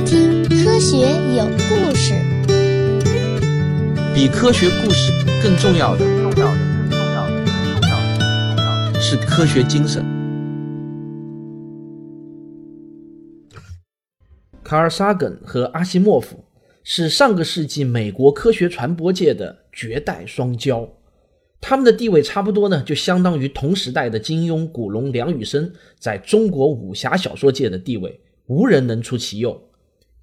听《科学有故事》。比科学故事更重要的，重要的是科学精神。卡尔·萨根和阿西莫夫是上个世纪美国科学传播界的绝代双骄。他们的地位差不多呢，就相当于同时代的金庸、古龙、梁羽生在中国武侠小说界的地位，无人能出其右。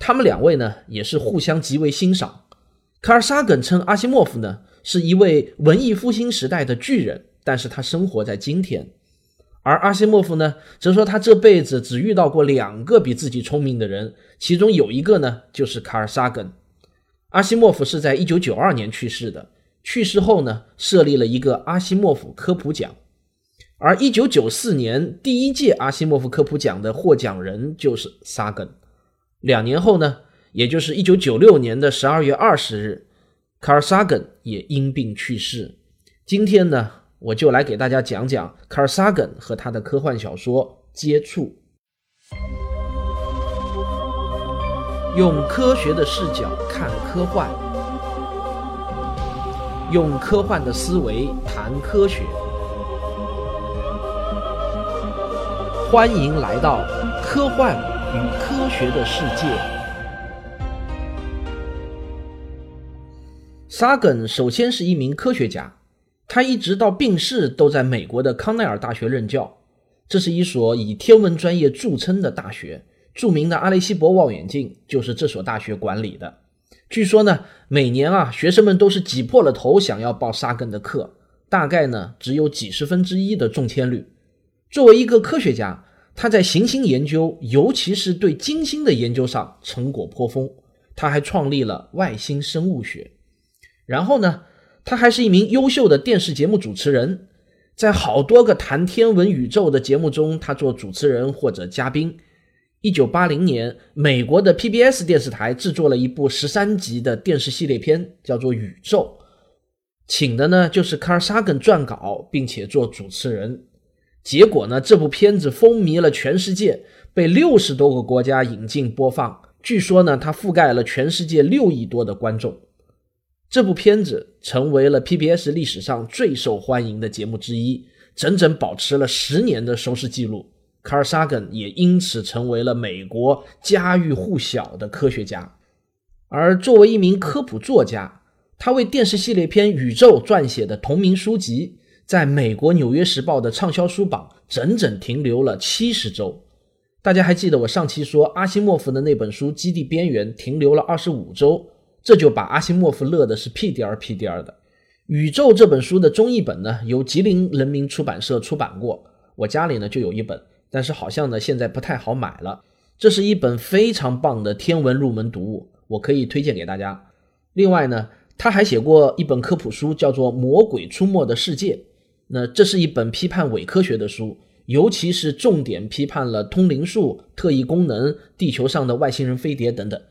他们两位呢，也是互相极为欣赏。卡尔萨根称阿西莫夫呢是一位文艺复兴时代的巨人，但是他生活在今天；而阿西莫夫呢，则说他这辈子只遇到过两个比自己聪明的人，其中有一个呢就是卡尔萨根。阿西莫夫是在一九九二年去世的。去世后呢，设立了一个阿西莫夫科普奖，而一九九四年第一届阿西莫夫科普奖的获奖人就是萨根。两年后呢，也就是一九九六年的十二月二十日，卡尔萨根也因病去世。今天呢，我就来给大家讲讲卡尔萨根和他的科幻小说《接触》，用科学的视角看科幻。用科幻的思维谈科学，欢迎来到科幻与科学的世界。沙根首先是一名科学家，他一直到病逝都在美国的康奈尔大学任教，这是一所以天文专业著称的大学，著名的阿雷西博望远镜就是这所大学管理的。据说呢，每年啊，学生们都是挤破了头想要报沙根的课，大概呢只有几十分之一的中签率。作为一个科学家，他在行星研究，尤其是对金星的研究上成果颇丰。他还创立了外星生物学。然后呢，他还是一名优秀的电视节目主持人，在好多个谈天文宇宙的节目中，他做主持人或者嘉宾。一九八零年，美国的 PBS 电视台制作了一部十三集的电视系列片，叫做《宇宙》，请的呢就是卡尔·萨根撰稿，并且做主持人。结果呢，这部片子风靡了全世界，被六十多个国家引进播放。据说呢，它覆盖了全世界六亿多的观众。这部片子成为了 PBS 历史上最受欢迎的节目之一，整整保持了十年的收视记录。卡尔·萨根也因此成为了美国家喻户晓的科学家，而作为一名科普作家，他为电视系列片《宇宙》撰写的同名书籍，在美国《纽约时报》的畅销书榜整整停留了七十周。大家还记得我上期说阿西莫夫的那本书《基地边缘》停留了二十五周，这就把阿西莫夫乐的是屁颠儿屁颠儿的。《宇宙》这本书的中译本呢，由吉林人民出版社出版过，我家里呢就有一本。但是好像呢，现在不太好买了。这是一本非常棒的天文入门读物，我可以推荐给大家。另外呢，他还写过一本科普书，叫做《魔鬼出没的世界》。那这是一本批判伪科学的书，尤其是重点批判了通灵术、特异功能、地球上的外星人飞碟等等。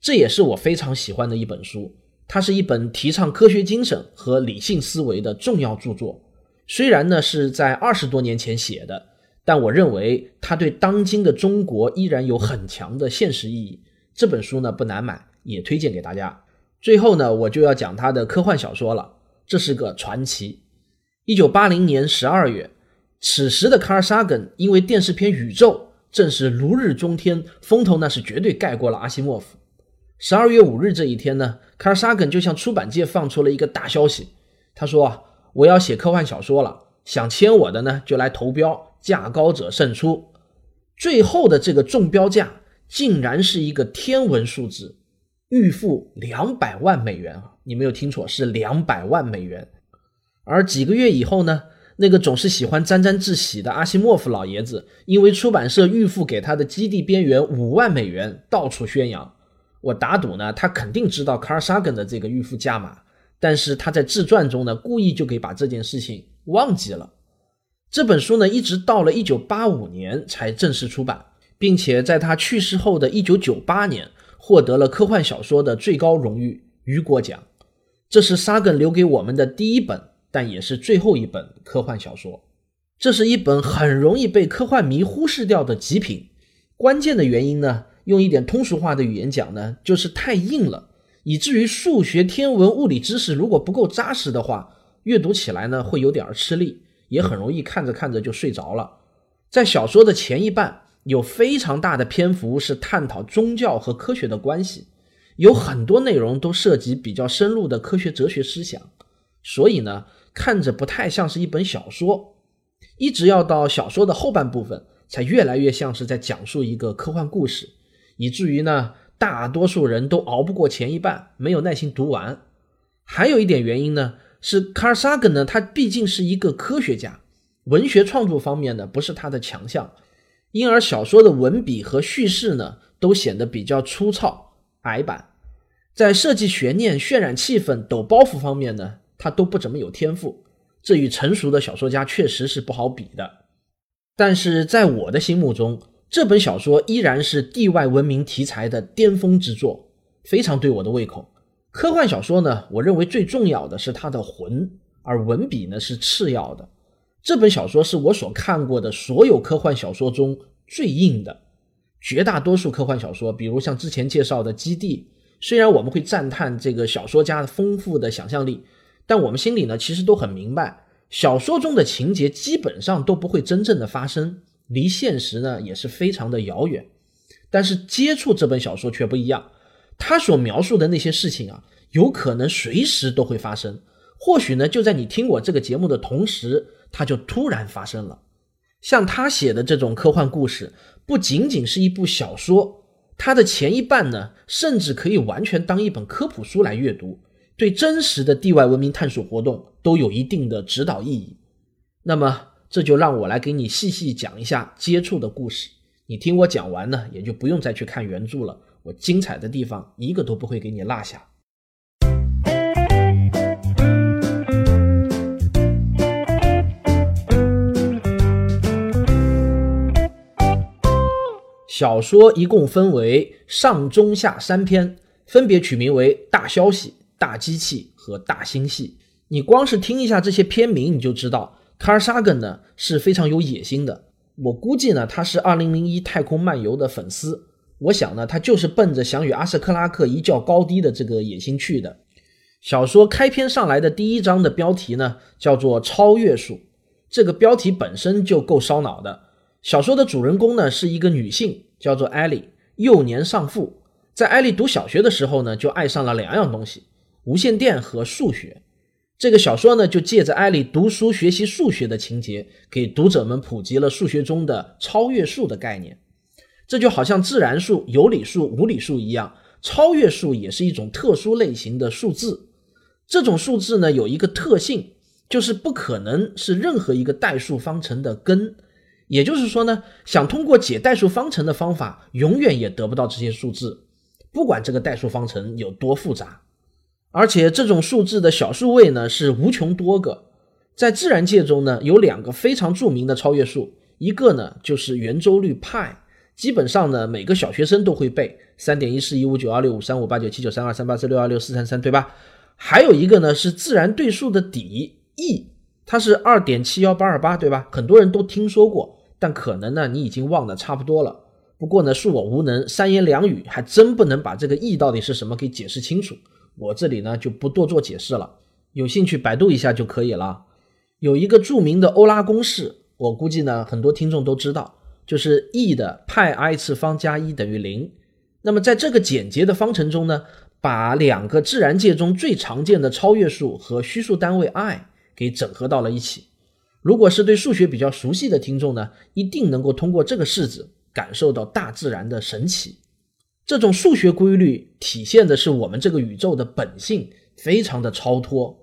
这也是我非常喜欢的一本书。它是一本提倡科学精神和理性思维的重要著作。虽然呢是在二十多年前写的。但我认为它对当今的中国依然有很强的现实意义。这本书呢不难买，也推荐给大家。最后呢，我就要讲他的科幻小说了。这是个传奇。一九八零年十二月，此时的卡尔·萨根因为电视片《宇宙》正是如日中天，风头那是绝对盖过了阿西莫夫。十二月五日这一天呢，卡尔·萨根就向出版界放出了一个大消息，他说：“我要写科幻小说了，想签我的呢就来投标。”价高者胜出，最后的这个中标价竟然是一个天文数字，预付两百万美元啊！你没有听错，是两百万美元。而几个月以后呢，那个总是喜欢沾沾自喜的阿西莫夫老爷子，因为出版社预付给他的《基地边缘》五万美元，到处宣扬。我打赌呢，他肯定知道卡尔·萨根的这个预付价码，但是他在自传中呢，故意就给把这件事情忘记了。这本书呢，一直到了一九八五年才正式出版，并且在他去世后的一九九八年，获得了科幻小说的最高荣誉雨果奖。这是沙根留给我们的第一本，但也是最后一本科幻小说。这是一本很容易被科幻迷忽视掉的极品。关键的原因呢，用一点通俗化的语言讲呢，就是太硬了，以至于数学、天文、物理知识如果不够扎实的话，阅读起来呢会有点吃力，也很容易看着看着就睡着了。在小说的前一半，有非常大的篇幅是探讨宗教和科学的关系，有很多内容都涉及比较深入的科学哲学思想，所以呢，看着不太像是一本小说。一直要到小说的后半部分，才越来越像是在讲述一个科幻故事。以至于呢，大多数人都熬不过前一半，没有耐心读完。还有一点原因呢，是卡尔萨根呢，他毕竟是一个科学家，文学创作方面呢不是他的强项，因而小说的文笔和叙事呢都显得比较粗糙、矮板。在设计悬念、渲染气氛、抖包袱方面呢，他都不怎么有天赋。这与成熟的小说家确实是不好比的。但是在我的心目中，这本小说依然是地外文明题材的巅峰之作，非常对我的胃口。科幻小说呢，我认为最重要的是它的魂，而文笔呢是次要的。这本小说是我所看过的所有科幻小说中最硬的。绝大多数科幻小说，比如像之前介绍的《基地》，虽然我们会赞叹这个小说家丰富的想象力，但我们心里呢其实都很明白，小说中的情节基本上都不会真正的发生。离现实呢也是非常的遥远，但是接触这本小说却不一样，他所描述的那些事情啊，有可能随时都会发生，或许呢就在你听我这个节目的同时，它就突然发生了。像他写的这种科幻故事，不仅仅是一部小说，它的前一半呢，甚至可以完全当一本科普书来阅读，对真实的地外文明探索活动都有一定的指导意义。那么。这就让我来给你细细讲一下接触的故事。你听我讲完呢，也就不用再去看原著了。我精彩的地方一个都不会给你落下。小说一共分为上、中、下三篇，分别取名为《大消息》《大机器》和《大星系》。你光是听一下这些片名，你就知道。卡尔萨根呢是非常有野心的，我估计呢他是《二零零一太空漫游》的粉丝，我想呢他就是奔着想与阿瑟克拉克一较高低的这个野心去的。小说开篇上来的第一章的标题呢叫做《超越术》，这个标题本身就够烧脑的。小说的主人公呢是一个女性，叫做艾莉，幼年丧父，在艾莉读小学的时候呢就爱上了两样东西：无线电和数学。这个小说呢，就借着艾丽读书学习数学的情节，给读者们普及了数学中的超越数的概念。这就好像自然数、有理数、无理数一样，超越数也是一种特殊类型的数字。这种数字呢，有一个特性，就是不可能是任何一个代数方程的根。也就是说呢，想通过解代数方程的方法，永远也得不到这些数字，不管这个代数方程有多复杂。而且这种数字的小数位呢是无穷多个，在自然界中呢有两个非常著名的超越数，一个呢就是圆周率派，基本上呢每个小学生都会背三点一四一五九二六五三五八九七九三二三八四六二六四三三，对吧？还有一个呢是自然对数的底 e，它是二点七幺八二八，对吧？很多人都听说过，但可能呢你已经忘得差不多了。不过呢恕我无能，三言两语还真不能把这个 e 到底是什么给解释清楚。我这里呢就不多做解释了，有兴趣百度一下就可以了。有一个著名的欧拉公式，我估计呢很多听众都知道，就是 e 的派 i 次方加一等于零。那么在这个简洁的方程中呢，把两个自然界中最常见的超越数和虚数单位 i 给整合到了一起。如果是对数学比较熟悉的听众呢，一定能够通过这个式子感受到大自然的神奇。这种数学规律体现的是我们这个宇宙的本性，非常的超脱。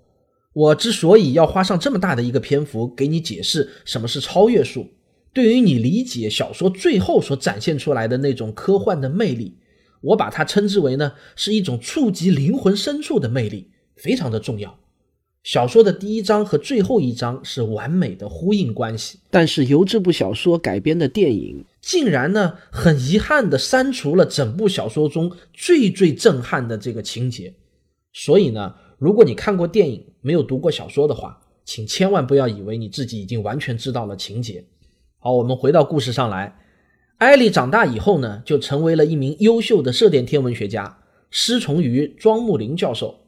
我之所以要花上这么大的一个篇幅给你解释什么是超越数，对于你理解小说最后所展现出来的那种科幻的魅力，我把它称之为呢是一种触及灵魂深处的魅力，非常的重要。小说的第一章和最后一章是完美的呼应关系，但是由这部小说改编的电影竟然呢很遗憾的删除了整部小说中最最震撼的这个情节。所以呢，如果你看过电影没有读过小说的话，请千万不要以为你自己已经完全知道了情节。好，我们回到故事上来，艾莉长大以后呢，就成为了一名优秀的射电天文学家，师从于庄木林教授，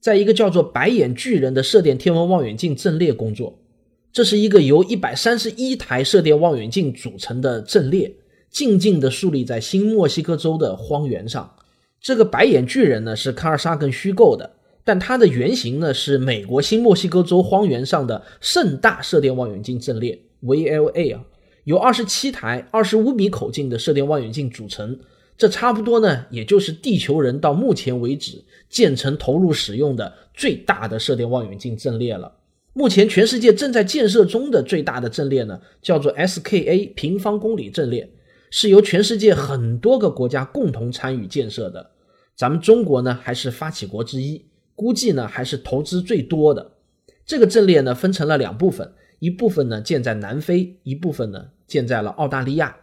在一个叫做“白眼巨人”的射电天文望远镜阵列工作。这是一个由一百三十一台射电望远镜组成的阵列，静静地竖立在新墨西哥州的荒原上。这个“白眼巨人”呢，是卡尔萨根虚构的，但它的原型呢，是美国新墨西哥州荒原上的盛大射电望远镜阵列 （VLA） 啊。由二十七台二十五米口径的射电望远镜组成，这差不多呢，也就是地球人到目前为止建成投入使用的最大的射电望远镜阵列了。目前全世界正在建设中的最大的阵列呢，叫做 SKA 平方公里阵列，是由全世界很多个国家共同参与建设的。咱们中国呢，还是发起国之一，估计呢还是投资最多的。这个阵列呢，分成了两部分。一部分呢建在南非，一部分呢建在了澳大利亚，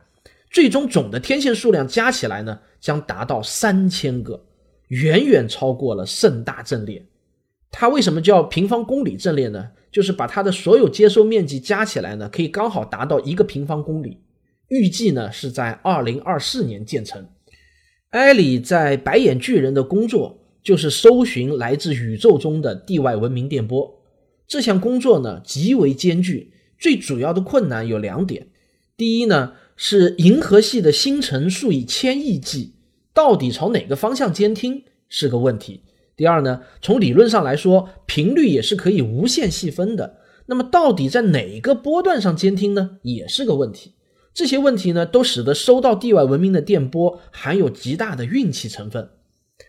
最终总的天线数量加起来呢将达到三千个，远远超过了盛大阵列。它为什么叫平方公里阵列呢？就是把它的所有接收面积加起来呢，可以刚好达到一个平方公里。预计呢是在二零二四年建成。埃里在白眼巨人的工作就是搜寻来自宇宙中的地外文明电波。这项工作呢极为艰巨，最主要的困难有两点。第一呢是银河系的星辰数以千亿计，到底朝哪个方向监听是个问题。第二呢，从理论上来说，频率也是可以无限细分的。那么到底在哪个波段上监听呢，也是个问题。这些问题呢都使得收到地外文明的电波含有极大的运气成分。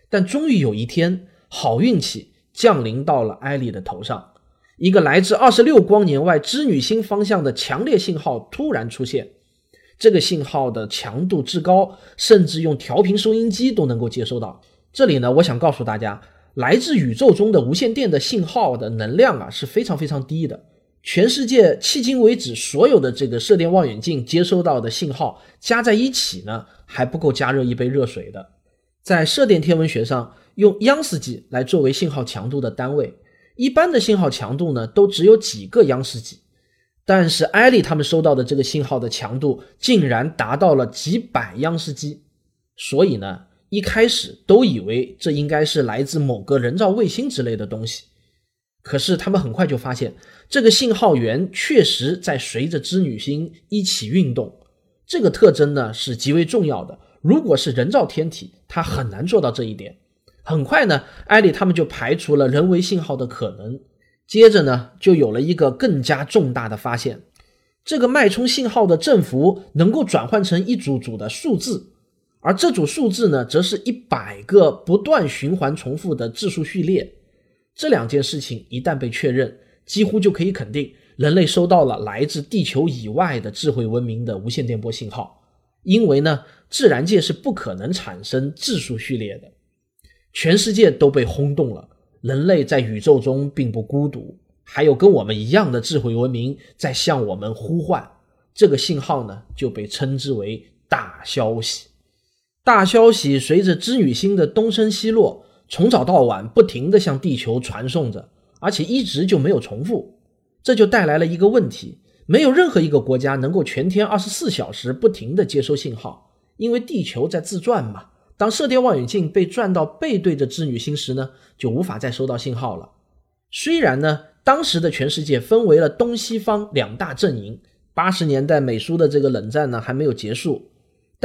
但终于有一天，好运气降临到了艾莉的头上。一个来自二十六光年外织女星方向的强烈信号突然出现，这个信号的强度之高，甚至用调频收音机都能够接收到。这里呢，我想告诉大家，来自宇宙中的无线电的信号的能量啊是非常非常低的。全世界迄今为止所有的这个射电望远镜接收到的信号加在一起呢，还不够加热一杯热水的。在射电天文学上，用央视级来作为信号强度的单位。一般的信号强度呢，都只有几个央视级，但是艾利他们收到的这个信号的强度竟然达到了几百央视级，所以呢，一开始都以为这应该是来自某个人造卫星之类的东西。可是他们很快就发现，这个信号源确实在随着织女星一起运动，这个特征呢是极为重要的。如果是人造天体，它很难做到这一点。很快呢，艾利他们就排除了人为信号的可能。接着呢，就有了一个更加重大的发现：这个脉冲信号的振幅能够转换成一组组的数字，而这组数字呢，则是一百个不断循环重复的质数序列。这两件事情一旦被确认，几乎就可以肯定，人类收到了来自地球以外的智慧文明的无线电波信号。因为呢，自然界是不可能产生质数序列的。全世界都被轰动了，人类在宇宙中并不孤独，还有跟我们一样的智慧文明在向我们呼唤。这个信号呢，就被称之为大消息。大消息随着织女星的东升西落，从早到晚不停地向地球传送着，而且一直就没有重复。这就带来了一个问题：没有任何一个国家能够全天二十四小时不停地接收信号，因为地球在自转嘛。当射电望远镜被转到背对着织女星时呢，就无法再收到信号了。虽然呢，当时的全世界分为了东西方两大阵营，八十年代美苏的这个冷战呢还没有结束，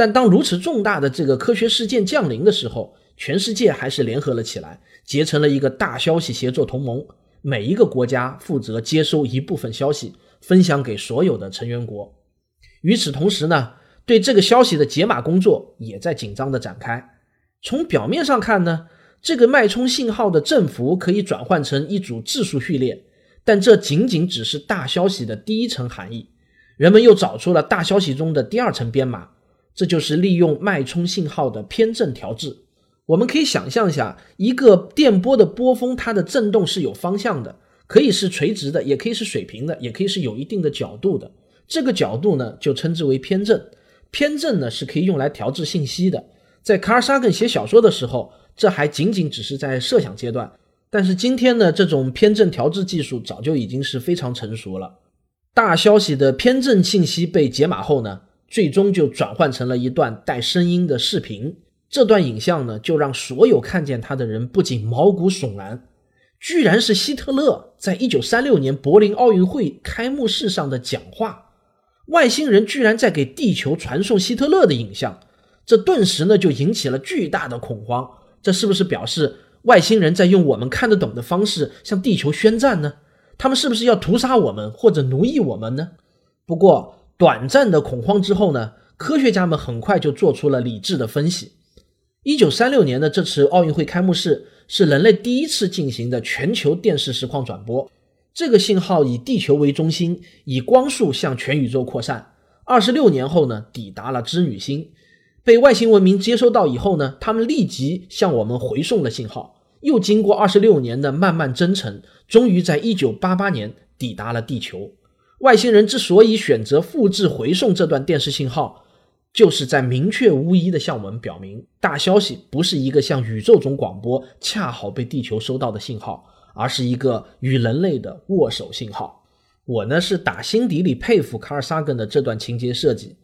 但当如此重大的这个科学事件降临的时候，全世界还是联合了起来，结成了一个大消息协作同盟。每一个国家负责接收一部分消息，分享给所有的成员国。与此同时呢。对这个消息的解码工作也在紧张的展开。从表面上看呢，这个脉冲信号的振幅可以转换成一组质数序列，但这仅仅只是大消息的第一层含义。人们又找出了大消息中的第二层编码，这就是利用脉冲信号的偏振调制。我们可以想象一下，一个电波的波峰，它的振动是有方向的，可以是垂直的，也可以是水平的，也可以是有一定的角度的。这个角度呢，就称之为偏振。偏振呢是可以用来调制信息的，在卡尔萨根写小说的时候，这还仅仅只是在设想阶段。但是今天呢，这种偏振调制技术早就已经是非常成熟了。大消息的偏振信息被解码后呢，最终就转换成了一段带声音的视频。这段影像呢，就让所有看见他的人不仅毛骨悚然，居然是希特勒在一九三六年柏林奥运会开幕式上的讲话。外星人居然在给地球传送希特勒的影像，这顿时呢就引起了巨大的恐慌。这是不是表示外星人在用我们看得懂的方式向地球宣战呢？他们是不是要屠杀我们或者奴役我们呢？不过短暂的恐慌之后呢，科学家们很快就做出了理智的分析。一九三六年的这次奥运会开幕式是人类第一次进行的全球电视实况转播。这个信号以地球为中心，以光速向全宇宙扩散。二十六年后呢，抵达了织女星，被外星文明接收到以后呢，他们立即向我们回送了信号。又经过二十六年的漫漫征程，终于在一九八八年抵达了地球。外星人之所以选择复制回送这段电视信号，就是在明确无疑的向我们表明，大消息不是一个向宇宙中广播，恰好被地球收到的信号。而是一个与人类的握手信号。我呢是打心底里佩服卡尔萨根的这段情节设计，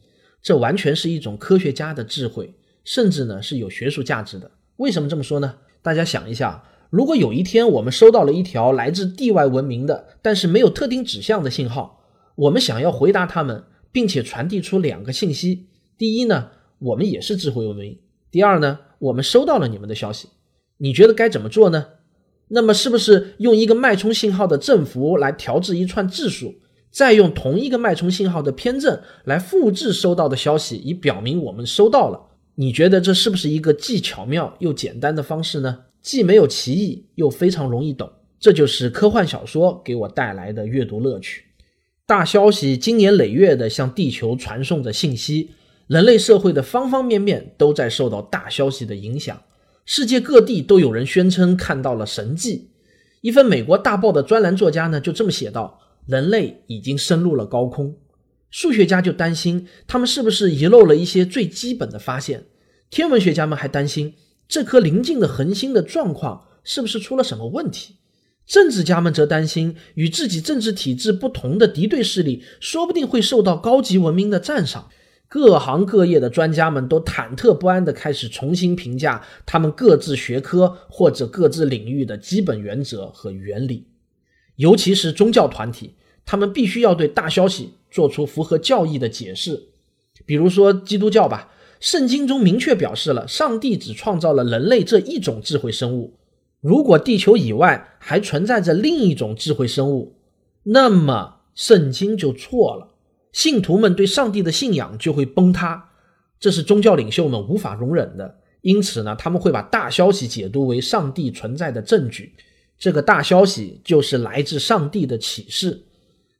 这完全是一种科学家的智慧，甚至呢是有学术价值的。为什么这么说呢？大家想一下，如果有一天我们收到了一条来自地外文明的，但是没有特定指向的信号，我们想要回答他们，并且传递出两个信息：第一呢，我们也是智慧文明；第二呢，我们收到了你们的消息。你觉得该怎么做呢？那么，是不是用一个脉冲信号的振幅来调制一串质数，再用同一个脉冲信号的偏振来复制收到的消息，以表明我们收到了？你觉得这是不是一个既巧妙又简单的方式呢？既没有歧义，又非常容易懂。这就是科幻小说给我带来的阅读乐趣。大消息经年累月地向地球传送着信息，人类社会的方方面面都在受到大消息的影响。世界各地都有人宣称看到了神迹。一份美国大报的专栏作家呢，就这么写道：“人类已经深入了高空。”数学家就担心他们是不是遗漏了一些最基本的发现。天文学家们还担心这颗临近的恒星的状况是不是出了什么问题。政治家们则担心与自己政治体制不同的敌对势力说不定会受到高级文明的赞赏。各行各业的专家们都忐忑不安地开始重新评价他们各自学科或者各自领域的基本原则和原理，尤其是宗教团体，他们必须要对大消息做出符合教义的解释。比如说基督教吧，圣经中明确表示了上帝只创造了人类这一种智慧生物，如果地球以外还存在着另一种智慧生物，那么圣经就错了。信徒们对上帝的信仰就会崩塌，这是宗教领袖们无法容忍的。因此呢，他们会把大消息解读为上帝存在的证据。这个大消息就是来自上帝的启示。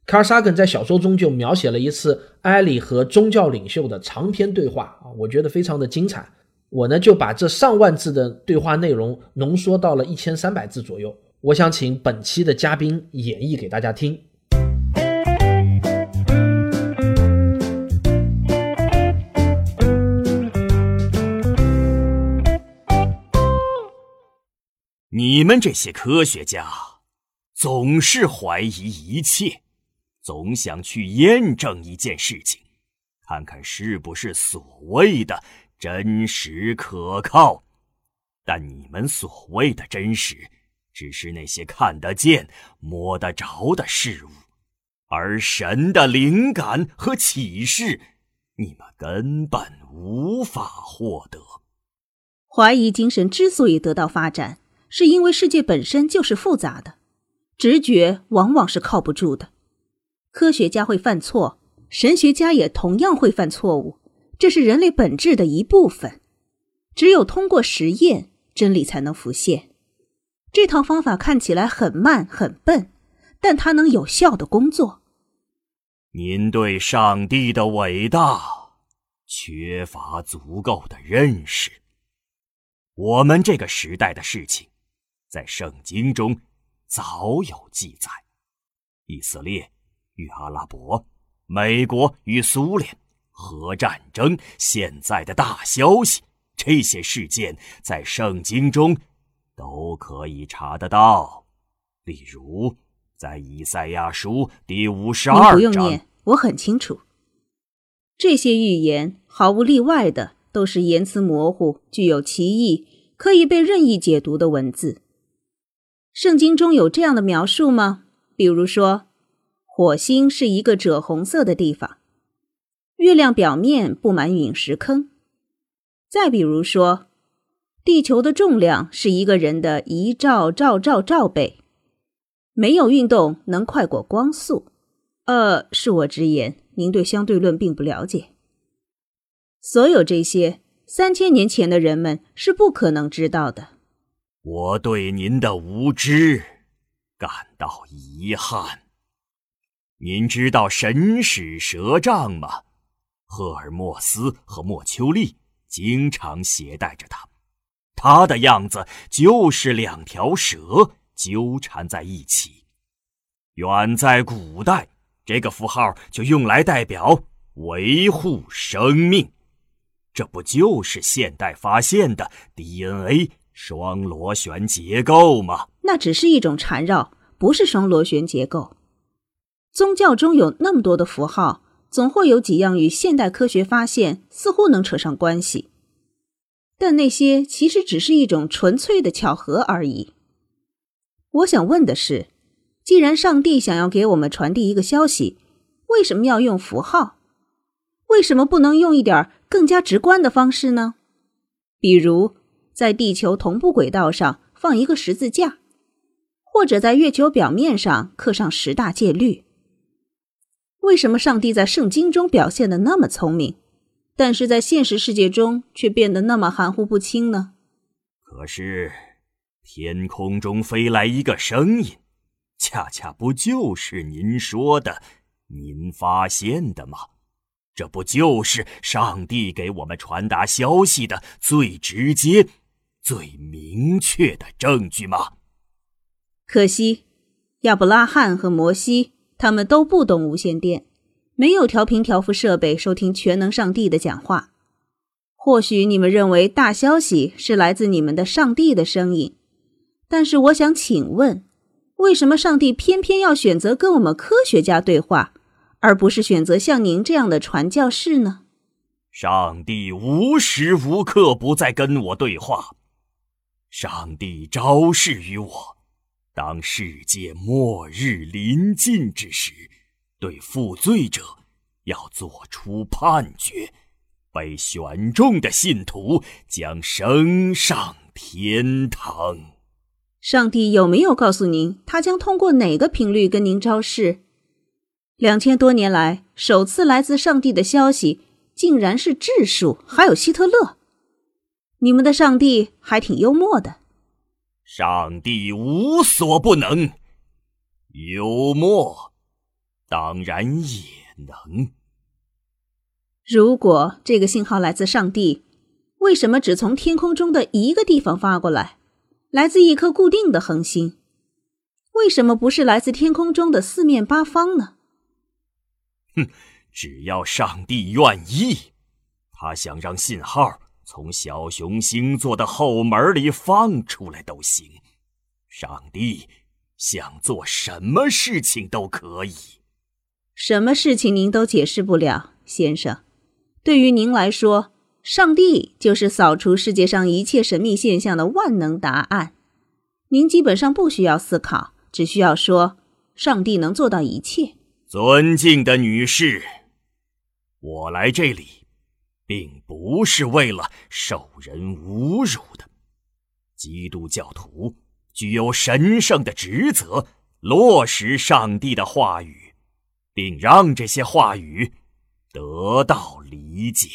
卡尔萨根在小说中就描写了一次埃里和宗教领袖的长篇对话啊，我觉得非常的精彩。我呢就把这上万字的对话内容浓缩到了一千三百字左右。我想请本期的嘉宾演绎给大家听。你们这些科学家，总是怀疑一切，总想去验证一件事情，看看是不是所谓的真实可靠。但你们所谓的真实，只是那些看得见、摸得着的事物，而神的灵感和启示，你们根本无法获得。怀疑精神之所以得到发展。是因为世界本身就是复杂的，直觉往往是靠不住的。科学家会犯错，神学家也同样会犯错误，这是人类本质的一部分。只有通过实验，真理才能浮现。这套方法看起来很慢很笨，但它能有效的工作。您对上帝的伟大缺乏足够的认识。我们这个时代的事情。在圣经中早有记载，以色列与阿拉伯、美国与苏联核战争、现在的大消息，这些事件在圣经中都可以查得到。例如，在以赛亚书第五十二章，不用念，我很清楚。这些预言毫无例外的都是言辞模糊、具有歧义、可以被任意解读的文字。圣经中有这样的描述吗？比如说，火星是一个赭红色的地方，月亮表面布满陨石坑。再比如说，地球的重量是一个人的一兆兆兆兆倍，没有运动能快过光速。呃，恕我直言，您对相对论并不了解。所有这些，三千年前的人们是不可能知道的。我对您的无知感到遗憾。您知道神使蛇杖吗？赫尔墨斯和莫丘利。经常携带着它，它的样子就是两条蛇纠缠在一起。远在古代，这个符号就用来代表维护生命。这不就是现代发现的 DNA 双螺旋结构吗？那只是一种缠绕，不是双螺旋结构。宗教中有那么多的符号。总会有几样与现代科学发现似乎能扯上关系，但那些其实只是一种纯粹的巧合而已。我想问的是，既然上帝想要给我们传递一个消息，为什么要用符号？为什么不能用一点更加直观的方式呢？比如，在地球同步轨道上放一个十字架，或者在月球表面上刻上十大戒律。为什么上帝在圣经中表现的那么聪明，但是在现实世界中却变得那么含糊不清呢？可是，天空中飞来一个声音，恰恰不就是您说的、您发现的吗？这不就是上帝给我们传达消息的最直接、最明确的证据吗？可惜，亚伯拉罕和摩西。他们都不懂无线电，没有调频调幅设备收听全能上帝的讲话。或许你们认为大消息是来自你们的上帝的声音，但是我想请问，为什么上帝偏偏要选择跟我们科学家对话，而不是选择像您这样的传教士呢？上帝无时无刻不在跟我对话，上帝昭示于我。当世界末日临近之时，对负罪者要做出判决，被选中的信徒将升上天堂。上帝有没有告诉您，他将通过哪个频率跟您昭示？两千多年来，首次来自上帝的消息，竟然是质数，还有希特勒。你们的上帝还挺幽默的。上帝无所不能，幽默当然也能。如果这个信号来自上帝，为什么只从天空中的一个地方发过来，来自一颗固定的恒星？为什么不是来自天空中的四面八方呢？哼，只要上帝愿意，他想让信号。从小熊星座的后门里放出来都行，上帝想做什么事情都可以。什么事情您都解释不了，先生。对于您来说，上帝就是扫除世界上一切神秘现象的万能答案。您基本上不需要思考，只需要说：“上帝能做到一切。”尊敬的女士，我来这里。并不是为了受人侮辱的。基督教徒具有神圣的职责，落实上帝的话语，并让这些话语得到理解。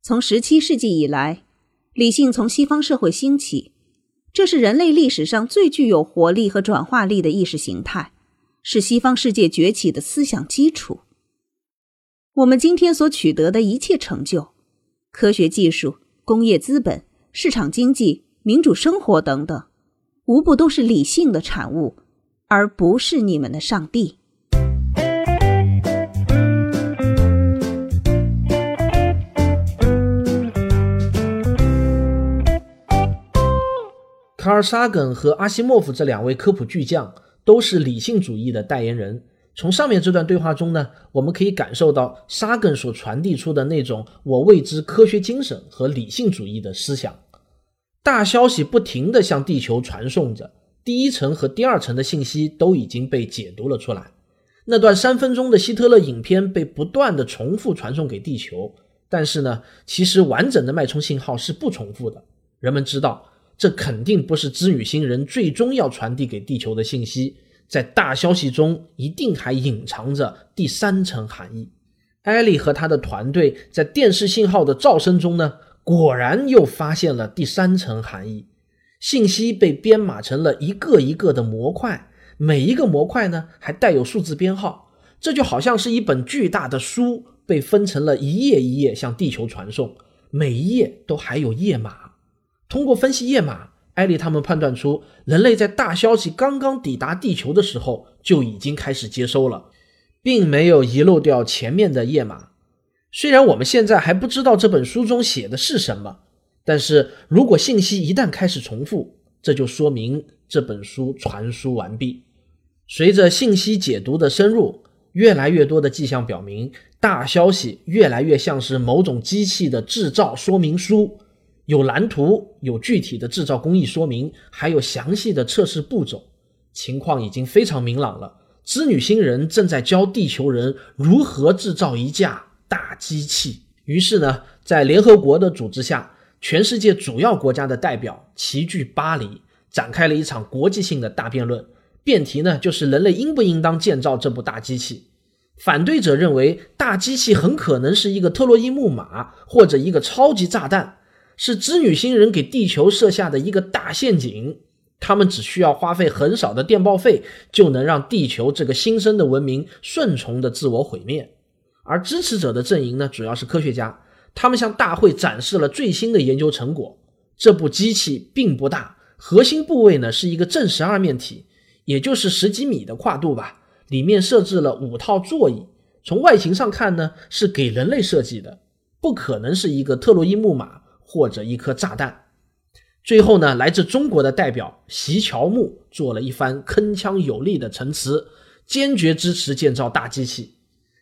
从十七世纪以来，理性从西方社会兴起，这是人类历史上最具有活力和转化力的意识形态，是西方世界崛起的思想基础。我们今天所取得的一切成就，科学技术、工业资本、市场经济、民主生活等等，无不都是理性的产物，而不是你们的上帝。卡尔·萨根和阿西莫夫这两位科普巨匠都是理性主义的代言人。从上面这段对话中呢，我们可以感受到沙根所传递出的那种我谓之科学精神和理性主义的思想。大消息不停地向地球传送着，第一层和第二层的信息都已经被解读了出来。那段三分钟的希特勒影片被不断地重复传送给地球，但是呢，其实完整的脉冲信号是不重复的。人们知道，这肯定不是织女星人最终要传递给地球的信息。在大消息中，一定还隐藏着第三层含义。艾利和他的团队在电视信号的噪声中呢？果然又发现了第三层含义，信息被编码成了一个一个的模块，每一个模块呢还带有数字编号，这就好像是一本巨大的书被分成了一页一页向地球传送，每一页都还有页码。通过分析页码，艾利他们判断出人类在大消息刚刚抵达地球的时候就已经开始接收了，并没有遗漏掉前面的页码。虽然我们现在还不知道这本书中写的是什么，但是如果信息一旦开始重复，这就说明这本书传输完毕。随着信息解读的深入，越来越多的迹象表明，大消息越来越像是某种机器的制造说明书，有蓝图，有具体的制造工艺说明，还有详细的测试步骤。情况已经非常明朗了，织女星人正在教地球人如何制造一架。大机器。于是呢，在联合国的组织下，全世界主要国家的代表齐聚巴黎，展开了一场国际性的大辩论。辩题呢，就是人类应不应当建造这部大机器。反对者认为，大机器很可能是一个特洛伊木马，或者一个超级炸弹，是织女星人给地球设下的一个大陷阱。他们只需要花费很少的电报费，就能让地球这个新生的文明顺从的自我毁灭。而支持者的阵营呢，主要是科学家，他们向大会展示了最新的研究成果。这部机器并不大，核心部位呢是一个正十二面体，也就是十几米的跨度吧。里面设置了五套座椅，从外形上看呢，是给人类设计的，不可能是一个特洛伊木马或者一颗炸弹。最后呢，来自中国的代表席乔木做了一番铿锵有力的陈词，坚决支持建造大机器。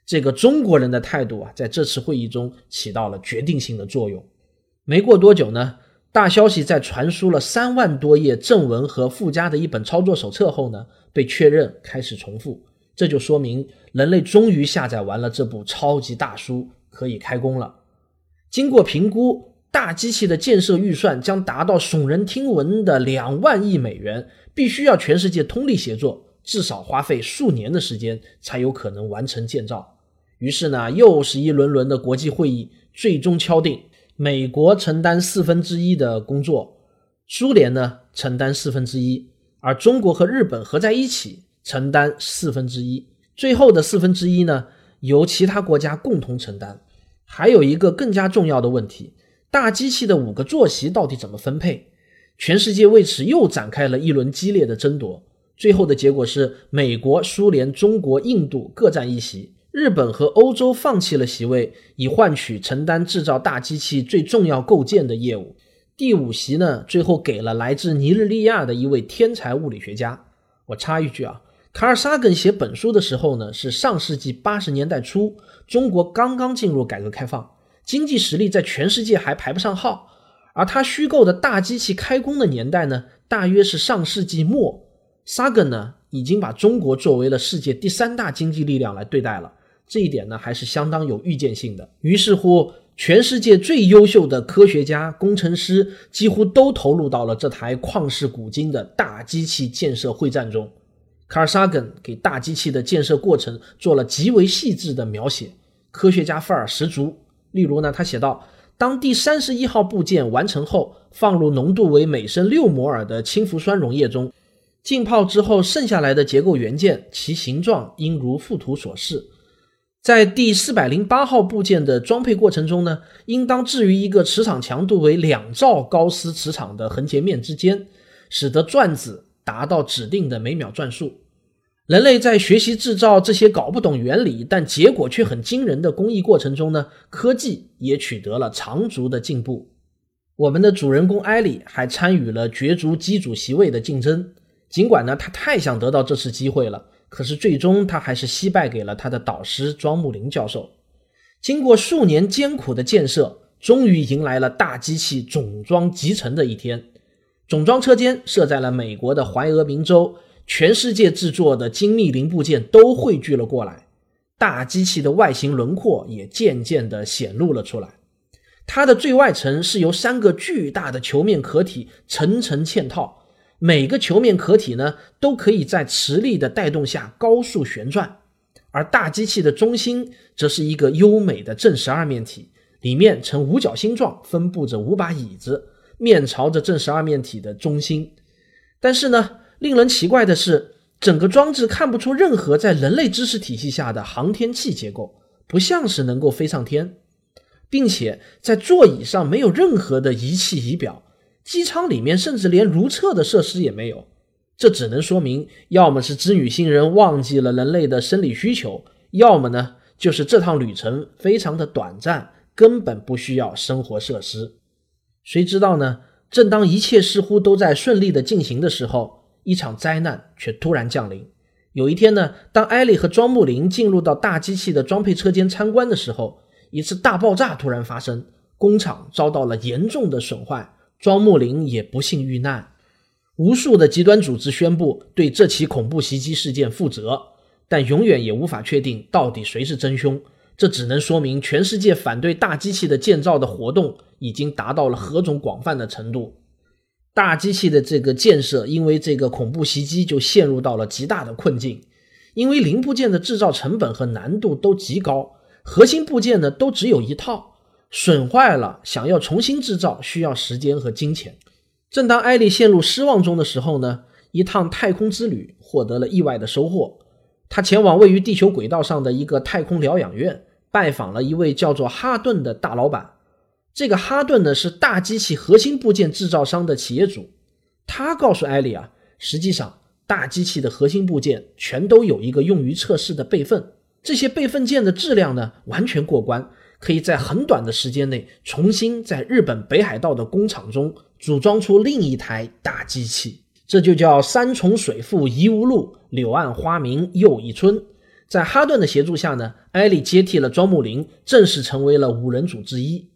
这个中国人的态度啊，在这次会议中起到了决定性的作用。没过多久呢，大消息在传输了三万多页正文和附加的一本操作手册后呢，被确认开始重复。这就说明人类终于下载完了这部超级大书，可以开工了。经过评估，大机器的建设预算将达到耸人听闻的两万亿美元，必须要全世界通力协作，至少花费数年的时间才有可能完成建造。于是呢，又是一轮轮的国际会议，最终敲定美国承担四分之一的工作，苏联呢承担四分之一，而中国和日本合在一起承担四分之一，最后的四分之一呢由其他国家共同承担。还有一个更加重要的问题：大机器的五个坐席到底怎么分配？全世界为此又展开了一轮激烈的争夺。最后的结果是，美国、苏联、中国、印度各占一席。日本和欧洲放弃了席位，以换取承担制造大机器最重要构件的业务。第五席呢，最后给了来自尼日利亚的一位天才物理学家。我插一句啊，卡尔萨根写本书的时候呢，是上世纪八十年代初，中国刚刚进入改革开放，经济实力在全世界还排不上号。而他虚构的大机器开工的年代呢，大约是上世纪末。萨根呢，已经把中国作为了世界第三大经济力量来对待了。这一点呢，还是相当有预见性的。于是乎，全世界最优秀的科学家、工程师几乎都投入到了这台旷世古今的大机器建设会战中。卡尔萨根给大机器的建设过程做了极为细致的描写，科学家范儿十足。例如呢，他写道：当第三十一号部件完成后，放入浓度为每升六摩尔的氢氟酸溶液中，浸泡之后剩下来的结构元件，其形状应如附图所示。在第四百零八号部件的装配过程中呢，应当置于一个磁场强度为两兆高斯磁场的横截面之间，使得转子达到指定的每秒转速。人类在学习制造这些搞不懂原理但结果却很惊人的工艺过程中呢，科技也取得了长足的进步。我们的主人公艾莉还参与了角逐机主席位的竞争，尽管呢，他太想得到这次机会了。可是最终他还是惜败给了他的导师庄木林教授。经过数年艰苦的建设，终于迎来了大机器总装集成的一天。总装车间设在了美国的怀俄明州，全世界制作的精密零部件都汇聚了过来。大机器的外形轮廓也渐渐地显露了出来。它的最外层是由三个巨大的球面壳体层层嵌套，每个球面壳体呢都可以在磁力的带动下高速旋转。而大机器的中心则是一个优美的正十二面体，里面呈五角星状分布着五把椅子，面朝着正十二面体的中心。但是呢，令人奇怪的是，整个装置看不出任何在人类知识体系下的航天器结构，不像是能够飞上天。并且在座椅上没有任何的仪器仪表，机舱里面甚至连如厕的设施也没有。这只能说明，要么是织女星人忘记了人类的生理需求，要么呢就是这趟旅程非常的短暂，根本不需要生活设施。谁知道呢？正当一切似乎都在顺利的进行的时候，一场灾难却突然降临。有一天呢，当艾莉和庄木林进入到大机器的装配车间参观的时候，一次大爆炸突然发生，工厂遭到了严重的损坏，庄木林也不幸遇难。无数的极端组织宣布对这起恐怖袭击事件负责，但永远也无法确定到底谁是真凶。这只能说明全世界反对大机器的建造的活动已经达到了何种广泛的程度。大机器的这个建设因为这个恐怖袭击就陷入到了极大的困境，因为零部件的制造成本和难度都极高。核心部件呢都只有一套，损坏了，想要重新制造需要时间和金钱。正当艾丽陷入失望中的时候呢，一趟太空之旅获得了意外的收获。他前往位于地球轨道上的一个太空疗养院，拜访了一位叫做哈顿的大老板。这个哈顿呢是大机器核心部件制造商的企业主。他告诉艾利啊，实际上大机器的核心部件全都有一个用于测试的备份。这些备份件的质量呢，完全过关，可以在很短的时间内重新在日本北海道的工厂中组装出另一台大机器。这就叫山重水复疑无路，柳暗花明又一村。在哈顿的协助下呢，艾利接替了庄木林，正式成为了五人组之一。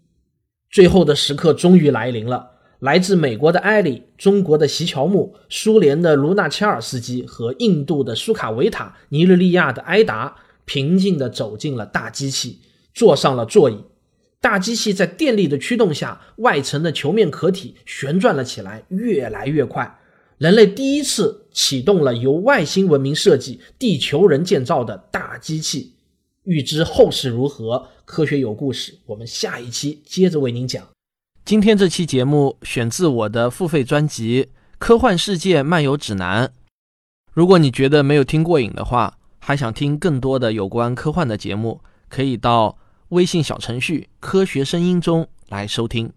最后的时刻终于来临了，来自美国的艾莉、中国的席乔木、苏联的卢纳切尔斯基和印度的苏卡维塔、尼日利亚的埃达。平静地走进了大机器，坐上了座椅。大机器在电力的驱动下，外层的球面壳体旋转了起来，越来越快。人类第一次启动了由外星文明设计、地球人建造的大机器。预知后事如何，科学有故事，我们下一期接着为您讲。今天这期节目选自我的付费专辑《科幻世界漫游指南》。如果你觉得没有听过瘾的话，还想听更多的有关科幻的节目，可以到微信小程序“科学声音”中来收听。